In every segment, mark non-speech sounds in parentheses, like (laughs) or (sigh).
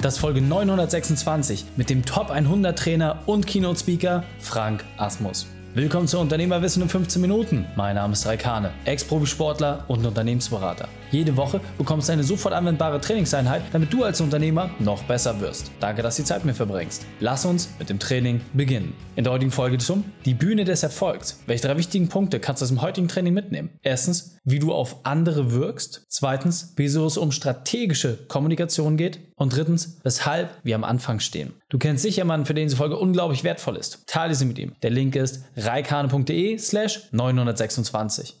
Das ist Folge 926 mit dem Top 100 Trainer und Keynote Speaker Frank Asmus. Willkommen zu Unternehmerwissen in 15 Minuten. Mein Name ist Raikane, Ex-Profisportler und Unternehmensberater. Jede Woche bekommst du eine sofort anwendbare Trainingseinheit, damit du als Unternehmer noch besser wirst. Danke, dass du die Zeit mit mir verbringst. Lass uns mit dem Training beginnen. In der heutigen Folge zum Die Bühne des Erfolgs. Welche drei wichtigen Punkte kannst du aus dem heutigen Training mitnehmen? Erstens, wie du auf andere wirkst. Zweitens, wieso es um strategische Kommunikation geht. Und drittens, weshalb wir am Anfang stehen. Du kennst sicher jemanden, für den diese Folge unglaublich wertvoll ist. Teile sie mit ihm. Der Link ist reikane.de slash 926.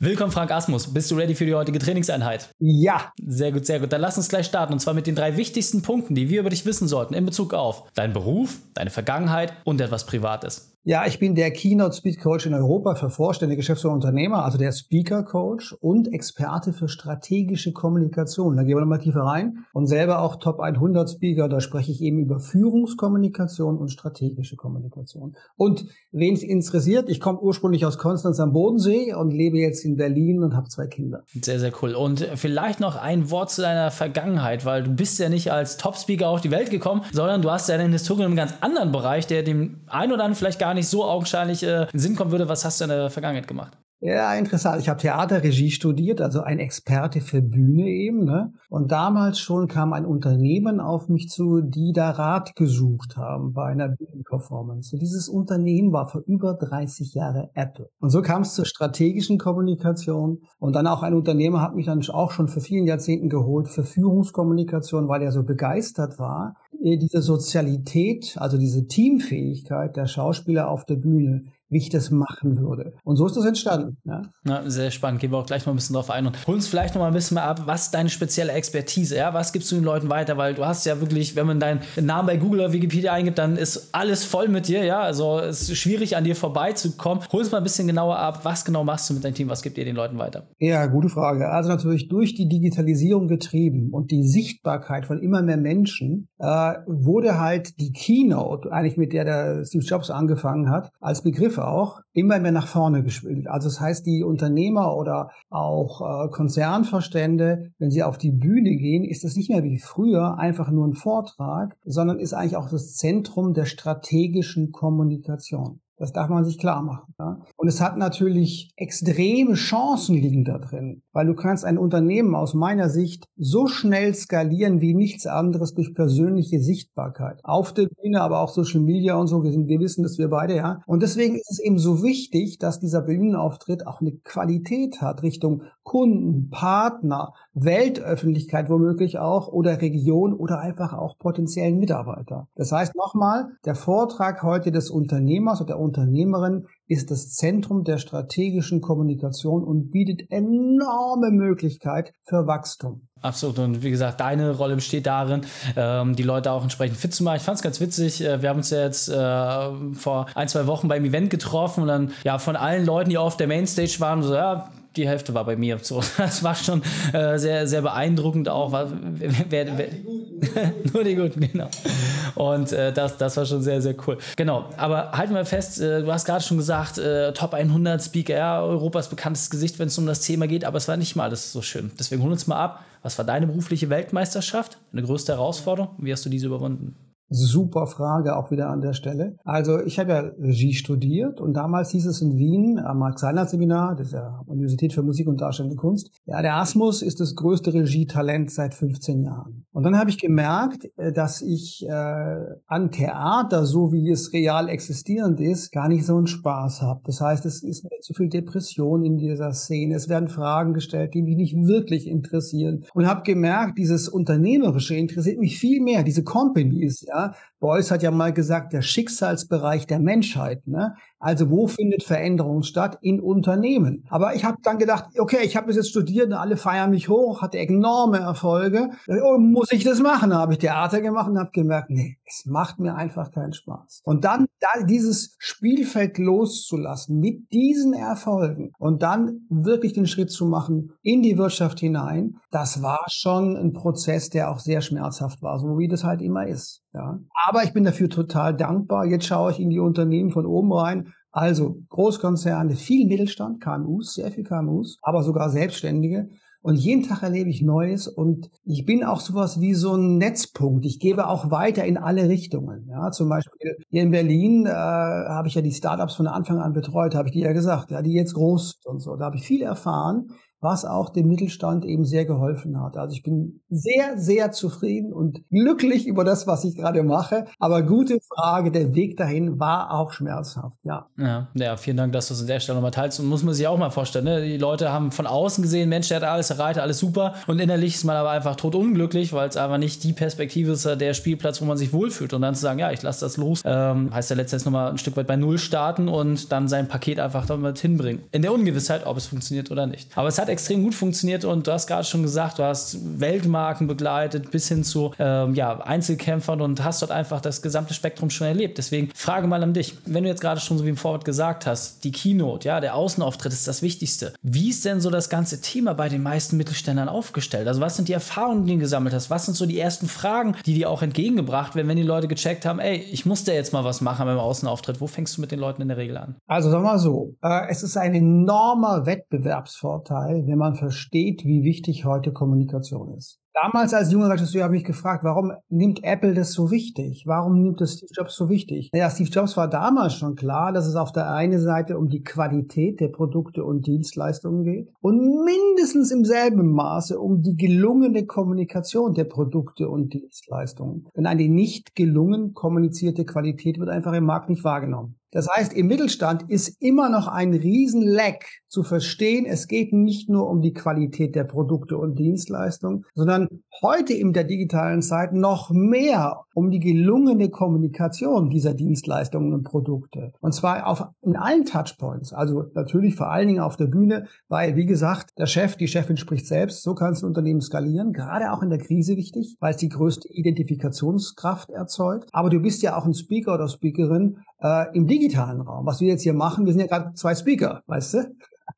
Willkommen, Frank Asmus. Bist du ready für die heutige Trainingseinheit? Ja. Sehr gut, sehr gut. Dann lass uns gleich starten. Und zwar mit den drei wichtigsten Punkten, die wir über dich wissen sollten in Bezug auf deinen Beruf, deine Vergangenheit und etwas Privates. Ja, ich bin der Keynote Speed Coach in Europa für Vorstände, Geschäftsführer und Unternehmer, also der Speaker Coach und Experte für strategische Kommunikation. Da gehen wir nochmal tiefer rein. Und selber auch Top 100 Speaker, da spreche ich eben über Führungskommunikation und strategische Kommunikation. Und wen es interessiert, ich komme ursprünglich aus Konstanz am Bodensee und lebe jetzt in Berlin und habe zwei Kinder. Sehr, sehr cool. Und vielleicht noch ein Wort zu deiner Vergangenheit, weil du bist ja nicht als Top Speaker auf die Welt gekommen, sondern du hast ja eine Historie in einem ganz anderen Bereich, der dem einen oder anderen vielleicht gar nicht so augenscheinlich äh, in den Sinn kommen würde, was hast du in der Vergangenheit gemacht? Ja, interessant. Ich habe Theaterregie studiert, also ein Experte für Bühne eben. Ne? Und damals schon kam ein Unternehmen auf mich zu, die da Rat gesucht haben bei einer Bühnenperformance. Und dieses Unternehmen war vor über 30 Jahren Apple. Und so kam es zur strategischen Kommunikation. Und dann auch ein Unternehmer hat mich dann auch schon für vielen Jahrzehnten geholt für Führungskommunikation, weil er so begeistert war, diese Sozialität, also diese Teamfähigkeit der Schauspieler auf der Bühne wie ich das machen würde. Und so ist das entstanden. Ja. Na, sehr spannend. Gehen wir auch gleich mal ein bisschen drauf ein und hol uns vielleicht noch mal ein bisschen mal ab, was deine spezielle Expertise, ja? Was gibst du den Leuten weiter? Weil du hast ja wirklich, wenn man deinen Namen bei Google oder Wikipedia eingibt, dann ist alles voll mit dir, ja? Also es ist schwierig, an dir vorbeizukommen. Hol uns mal ein bisschen genauer ab, was genau machst du mit deinem Team? Was gibt ihr den Leuten weiter? Ja, gute Frage. Also natürlich durch die Digitalisierung getrieben und die Sichtbarkeit von immer mehr Menschen äh, wurde halt die Keynote, eigentlich mit der der Steve Jobs angefangen hat, als Begriff auch immer mehr nach vorne gespielt. Also das heißt, die Unternehmer oder auch äh, Konzernverstände, wenn sie auf die Bühne gehen, ist das nicht mehr wie früher einfach nur ein Vortrag, sondern ist eigentlich auch das Zentrum der strategischen Kommunikation. Das darf man sich klar machen. Ja? Und es hat natürlich extreme Chancen liegen da drin, weil du kannst ein Unternehmen aus meiner Sicht so schnell skalieren wie nichts anderes durch persönliche Sichtbarkeit. Auf der Bühne, aber auch Social Media und so. Wir, sind, wir wissen das wir beide, ja. Und deswegen ist es eben so wichtig, dass dieser Bühnenauftritt auch eine Qualität hat Richtung Kunden, Partner, Weltöffentlichkeit womöglich auch oder Region oder einfach auch potenziellen Mitarbeiter. Das heißt nochmal, der Vortrag heute des Unternehmers oder der Unternehmerin ist das Zentrum der strategischen Kommunikation und bietet enorme Möglichkeit für Wachstum. Absolut. Und wie gesagt, deine Rolle besteht darin, ähm, die Leute auch entsprechend fit zu machen. Ich fand es ganz witzig. Äh, wir haben uns ja jetzt äh, vor ein, zwei Wochen beim Event getroffen und dann ja von allen Leuten, die auf der Mainstage waren, so ja, die Hälfte war bei mir. So, (laughs) das war schon äh, sehr, sehr beeindruckend auch. War, wer, wer, wer, (laughs) nur die Guten, genau. Und äh, das, das war schon sehr, sehr cool. Genau, aber halten wir fest, äh, du hast gerade schon gesagt, äh, Top 100 Speaker, Europas bekanntestes Gesicht, wenn es um das Thema geht, aber es war nicht mal alles so schön. Deswegen hol uns mal ab. Was war deine berufliche Weltmeisterschaft? Eine größte Herausforderung? Wie hast du diese überwunden? Super Frage auch wieder an der Stelle. Also ich habe ja Regie studiert und damals hieß es in Wien am Max-Reinhardt-Seminar, das ist ja Universität für Musik und Darstellende Kunst, ja, der Asmus ist das größte Regietalent seit 15 Jahren. Und dann habe ich gemerkt, äh, dass ich äh, an Theater, so wie es real existierend ist, gar nicht so einen Spaß habe. Das heißt, es ist zu viel Depression in dieser Szene. Es werden Fragen gestellt, die mich nicht wirklich interessieren. Und habe gemerkt, dieses Unternehmerische interessiert mich viel mehr, diese Companies, ja, ja. Beuys hat ja mal gesagt, der Schicksalsbereich der Menschheit. Ne? Also wo findet Veränderung statt? In Unternehmen. Aber ich habe dann gedacht, okay, ich habe jetzt studiert, alle feiern mich hoch, hatte enorme Erfolge. Oh, muss ich das machen? Da habe ich Theater gemacht und habe gemerkt, nee, es macht mir einfach keinen Spaß. Und dann da dieses Spielfeld loszulassen mit diesen Erfolgen und dann wirklich den Schritt zu machen in die Wirtschaft hinein, das war schon ein Prozess, der auch sehr schmerzhaft war, so wie das halt immer ist. Ja. Aber ich bin dafür total dankbar. Jetzt schaue ich in die Unternehmen von oben rein. Also Großkonzerne, viel Mittelstand, KMUs, sehr viel KMUs, aber sogar Selbstständige. Und jeden Tag erlebe ich Neues und ich bin auch sowas wie so ein Netzpunkt. Ich gebe auch weiter in alle Richtungen. Ja, zum Beispiel hier in Berlin äh, habe ich ja die Startups von Anfang an betreut, habe ich dir ja gesagt, ja, die jetzt groß und so. Da habe ich viel erfahren was auch dem Mittelstand eben sehr geholfen hat. Also ich bin sehr, sehr zufrieden und glücklich über das, was ich gerade mache. Aber gute Frage, der Weg dahin war auch schmerzhaft, ja. Ja, ja vielen Dank, dass du es an der Stelle nochmal teilst. Und muss man sich auch mal vorstellen, ne? die Leute haben von außen gesehen, Mensch, der hat alles erreicht, alles super. Und innerlich ist man aber einfach tot unglücklich, weil es einfach nicht die Perspektive ist, der Spielplatz, wo man sich wohlfühlt. Und dann zu sagen, ja, ich lasse das los, ähm, heißt ja letztens nochmal ein Stück weit bei Null starten und dann sein Paket einfach damit hinbringen. In der Ungewissheit, ob es funktioniert oder nicht. Aber es hat extrem gut funktioniert und du hast gerade schon gesagt, du hast Weltmarken begleitet bis hin zu ähm, ja, Einzelkämpfern und hast dort einfach das gesamte Spektrum schon erlebt. Deswegen Frage mal an dich, wenn du jetzt gerade schon so wie im Vorwort gesagt hast, die Keynote, ja, der Außenauftritt ist das Wichtigste. Wie ist denn so das ganze Thema bei den meisten Mittelständlern aufgestellt? Also was sind die Erfahrungen, die du gesammelt hast? Was sind so die ersten Fragen, die dir auch entgegengebracht werden, wenn die Leute gecheckt haben, ey, ich muss da jetzt mal was machen beim Außenauftritt? Wo fängst du mit den Leuten in der Regel an? Also sag mal so, äh, es ist ein enormer Wettbewerbsvorteil, wenn man versteht, wie wichtig heute Kommunikation ist. Damals als junger Regisseur habe ich mich gefragt, warum nimmt Apple das so wichtig? Warum nimmt es Steve Jobs so wichtig? Naja, Steve Jobs war damals schon klar, dass es auf der einen Seite um die Qualität der Produkte und Dienstleistungen geht und mindestens im selben Maße um die gelungene Kommunikation der Produkte und Dienstleistungen. Denn eine nicht gelungen kommunizierte Qualität wird einfach im Markt nicht wahrgenommen. Das heißt, im Mittelstand ist immer noch ein Riesenleck zu verstehen, es geht nicht nur um die Qualität der Produkte und Dienstleistungen, sondern heute in der digitalen Zeit noch mehr um die gelungene Kommunikation dieser Dienstleistungen und Produkte. Und zwar auf, in allen Touchpoints. Also natürlich vor allen Dingen auf der Bühne, weil, wie gesagt, der Chef, die Chefin spricht selbst. So kann es ein Unternehmen skalieren. Gerade auch in der Krise wichtig, weil es die größte Identifikationskraft erzeugt. Aber du bist ja auch ein Speaker oder Speakerin äh, im digitalen Raum. Was wir jetzt hier machen, wir sind ja gerade zwei Speaker, weißt du?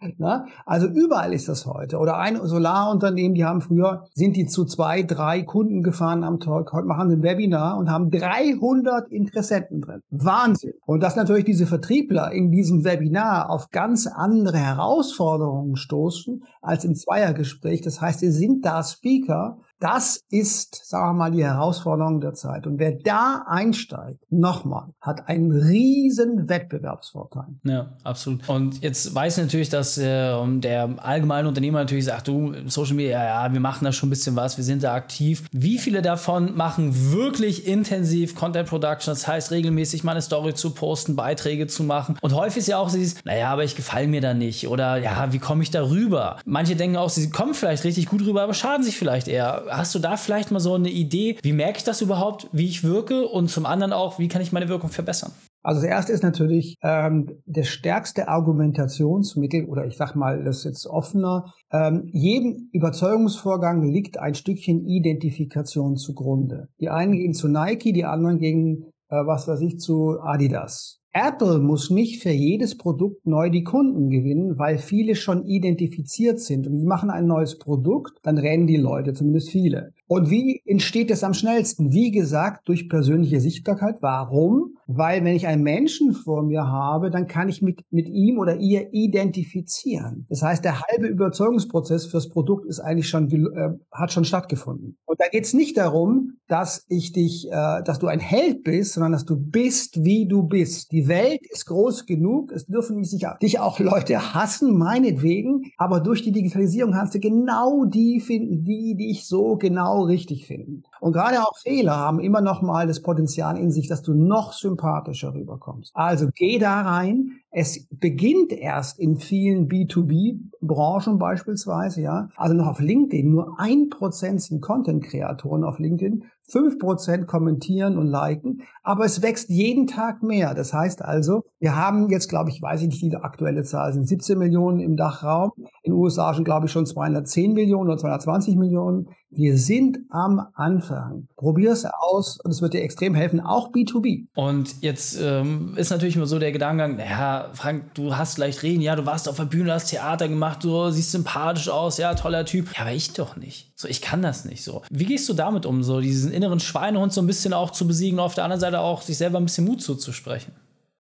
(laughs) Na? Also überall ist das heute. Oder ein Solarunternehmen, die haben früher, sind die zu zwei, drei Kunden gefahren am Tag. Heute machen sie ein Webinar und haben 300 Interessenten drin. Wahnsinn. Und dass natürlich diese Vertriebler in diesem Webinar auf ganz andere Herausforderungen stoßen als im Zweiergespräch. Das heißt, sie sind da Speaker, das ist, sagen wir mal, die Herausforderung der Zeit. Und wer da einsteigt, nochmal, hat einen riesen Wettbewerbsvorteil. Ja, absolut. Und jetzt weiß ich natürlich, dass äh, der allgemeine Unternehmer natürlich sagt, du, Social Media, ja, wir machen da schon ein bisschen was, wir sind da aktiv. Wie viele davon machen wirklich intensiv Content Production? Das heißt, regelmäßig mal eine Story zu posten, Beiträge zu machen. Und häufig ist ja auch dieses, naja, aber ich gefalle mir da nicht. Oder ja, wie komme ich da rüber? Manche denken auch, sie kommen vielleicht richtig gut rüber, aber schaden sich vielleicht eher hast du da vielleicht mal so eine Idee, wie merke ich das überhaupt, wie ich wirke und zum anderen auch, wie kann ich meine Wirkung verbessern? Also das erste ist natürlich ähm, das stärkste Argumentationsmittel oder ich sag mal das jetzt offener. Ähm, jedem Überzeugungsvorgang liegt ein Stückchen Identifikation zugrunde. Die einen gehen zu Nike, die anderen gehen, äh, was weiß ich, zu Adidas. Apple muss nicht für jedes Produkt neu die Kunden gewinnen, weil viele schon identifiziert sind. Und die machen ein neues Produkt, dann rennen die Leute, zumindest viele. Und wie entsteht es am schnellsten? Wie gesagt, durch persönliche Sichtbarkeit. Warum? Weil wenn ich einen Menschen vor mir habe, dann kann ich mit, mit ihm oder ihr identifizieren. Das heißt, der halbe Überzeugungsprozess fürs Produkt ist eigentlich schon, äh, hat schon stattgefunden. Und da geht es nicht darum, dass ich dich, äh, dass du ein Held bist, sondern dass du bist, wie du bist. Die Welt ist groß genug. Es dürfen dich auch Leute hassen, meinetwegen. Aber durch die Digitalisierung kannst du genau die finden, die dich so genau richtig finden. Und gerade auch Fehler haben immer noch mal das Potenzial in sich, dass du noch sympathischer rüberkommst. Also geh da rein. Es beginnt erst in vielen B2B-Branchen beispielsweise, ja. Also noch auf LinkedIn. Nur ein Prozent sind Content-Kreatoren auf LinkedIn. 5% kommentieren und liken, aber es wächst jeden Tag mehr. Das heißt also, wir haben jetzt, glaube ich, weiß ich nicht, die aktuelle Zahl sind 17 Millionen im Dachraum. In den USA sind, glaube ich, schon 210 Millionen oder 220 Millionen. Wir sind am Anfang. Probier es aus und es wird dir extrem helfen, auch B2B. Und jetzt ähm, ist natürlich immer so der Gedankengang, naja, Frank, du hast leicht reden, ja, du warst auf der Bühne, hast Theater gemacht, du siehst sympathisch aus, ja, toller Typ. Ja, aber ich doch nicht. So, ich kann das nicht so. Wie gehst du damit um, so diesen inneren Schweinehund so ein bisschen auch zu besiegen, auf der anderen Seite auch sich selber ein bisschen Mut zuzusprechen?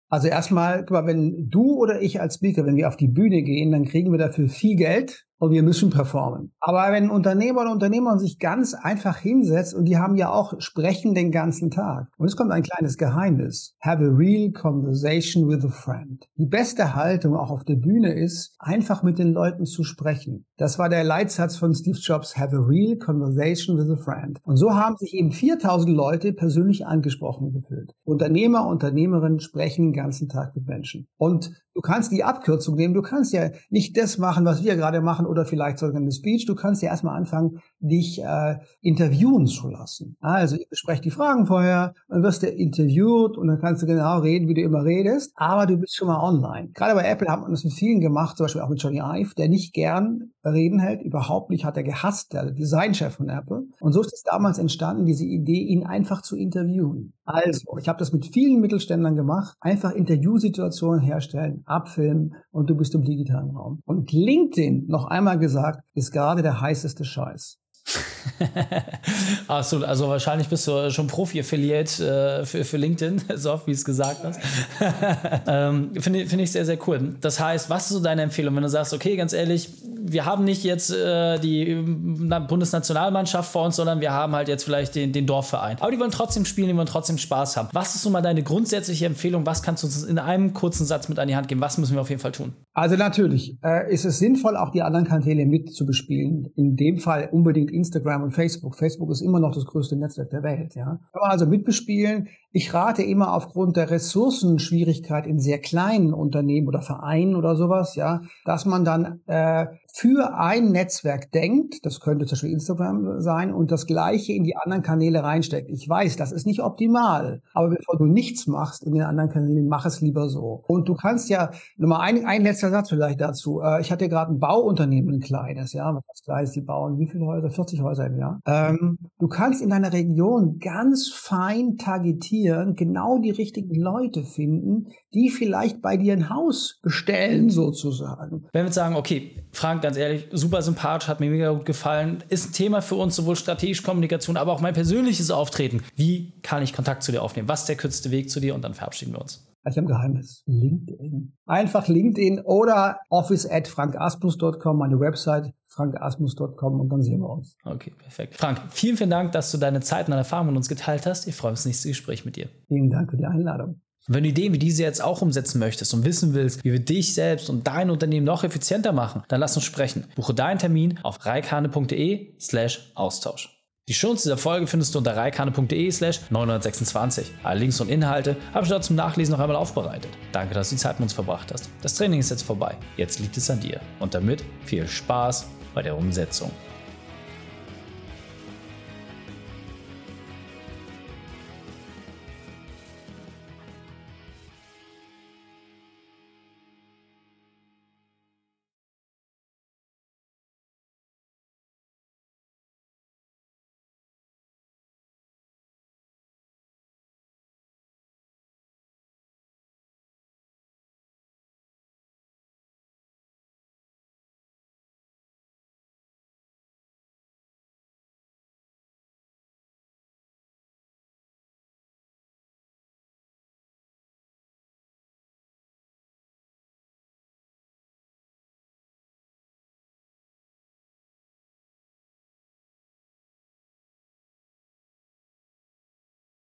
Also erstmal, guck mal, wenn du oder ich als Speaker, wenn wir auf die Bühne gehen, dann kriegen wir dafür viel Geld und wir müssen performen. Aber wenn Unternehmer oder Unternehmer sich ganz einfach hinsetzt und die haben ja auch sprechen den ganzen Tag. Und es kommt ein kleines Geheimnis. Have a real conversation with a friend. Die beste Haltung auch auf der Bühne ist, einfach mit den Leuten zu sprechen. Das war der Leitsatz von Steve Jobs, have a real conversation with a friend. Und so haben sich eben 4000 Leute persönlich angesprochen gefühlt. Unternehmer, Unternehmerinnen sprechen den ganzen Tag mit Menschen. Und du kannst die Abkürzung nehmen. Du kannst ja nicht das machen, was wir gerade machen oder vielleicht sogar eine Speech. Du kannst ja erstmal anfangen, dich äh, interviewen zu lassen. Also ich bespreche die Fragen vorher, dann wirst du interviewt und dann kannst du genau reden, wie du immer redest, aber du bist schon mal online. Gerade bei Apple haben wir das mit vielen gemacht, zum Beispiel auch mit Johnny Ive, der nicht gern Reden hält, überhaupt nicht, hat er gehasst, der Designchef von Apple. Und so ist es damals entstanden, diese Idee, ihn einfach zu interviewen. Also, ich habe das mit vielen Mittelständlern gemacht, einfach Interviewsituationen herstellen, abfilmen und du bist im digitalen Raum. Und LinkedIn, noch einmal gesagt, ist gerade der heißeste Scheiß. (laughs) Achso, also wahrscheinlich bist du schon Profi-Affiliate äh, für, für LinkedIn, (laughs) so oft wie es gesagt hast. (laughs) ähm, Finde find ich sehr, sehr cool. Das heißt, was ist so deine Empfehlung, wenn du sagst, okay, ganz ehrlich, wir haben nicht jetzt äh, die Bundesnationalmannschaft vor uns, sondern wir haben halt jetzt vielleicht den, den Dorfverein. Aber die wollen trotzdem spielen, die wollen trotzdem Spaß haben. Was ist so mal deine grundsätzliche Empfehlung? Was kannst du uns in einem kurzen Satz mit an die Hand geben? Was müssen wir auf jeden Fall tun? Also natürlich äh, ist es sinnvoll, auch die anderen Kanäle mit zu bespielen. In dem Fall unbedingt Instagram und Facebook. Facebook ist immer noch das größte Netzwerk der Welt. Ja, kann man also mitbespielen. Ich rate immer aufgrund der Ressourcenschwierigkeit in sehr kleinen Unternehmen oder Vereinen oder sowas, ja, dass man dann äh, für ein Netzwerk denkt, das könnte zum Beispiel Instagram sein, und das Gleiche in die anderen Kanäle reinsteckt. Ich weiß, das ist nicht optimal, aber bevor du nichts machst in den anderen Kanälen, mach es lieber so. Und du kannst ja, nochmal ein, ein letzter Satz vielleicht dazu. Äh, ich hatte gerade ein Bauunternehmen, ein kleines, ja, was kleines, die bauen wie viele Häuser? 40 Häuser im Jahr. Ähm, du kannst in deiner Region ganz fein targetieren, genau die richtigen Leute finden, die vielleicht bei dir ein Haus bestellen, sozusagen. Wenn wir jetzt sagen, okay, Frank, ganz ehrlich, super sympathisch, hat mir mega gut gefallen, ist ein Thema für uns, sowohl strategische Kommunikation, aber auch mein persönliches Auftreten. Wie kann ich Kontakt zu dir aufnehmen? Was ist der kürzeste Weg zu dir? Und dann verabschieden wir uns. Ich habe ein Geheimnis. LinkedIn. Einfach LinkedIn oder office at frankasmus.com, meine Website frankasmus.com und dann sehen wir uns. Okay, perfekt. Frank, vielen, vielen Dank, dass du deine Zeit und deine Erfahrungen mit uns geteilt hast. Ich freue mich auf das nächste Gespräch mit dir. Vielen Dank für die Einladung. Wenn du Ideen wie diese jetzt auch umsetzen möchtest und wissen willst, wie wir dich selbst und dein Unternehmen noch effizienter machen, dann lass uns sprechen. Buche deinen Termin auf reikane.de slash Austausch. Die Shownotes dieser Folge findest du unter reikane.de slash 926. Alle Links und Inhalte habe ich dort zum Nachlesen noch einmal aufbereitet. Danke, dass du die Zeit mit uns verbracht hast. Das Training ist jetzt vorbei. Jetzt liegt es an dir. Und damit viel Spaß bei der Umsetzung.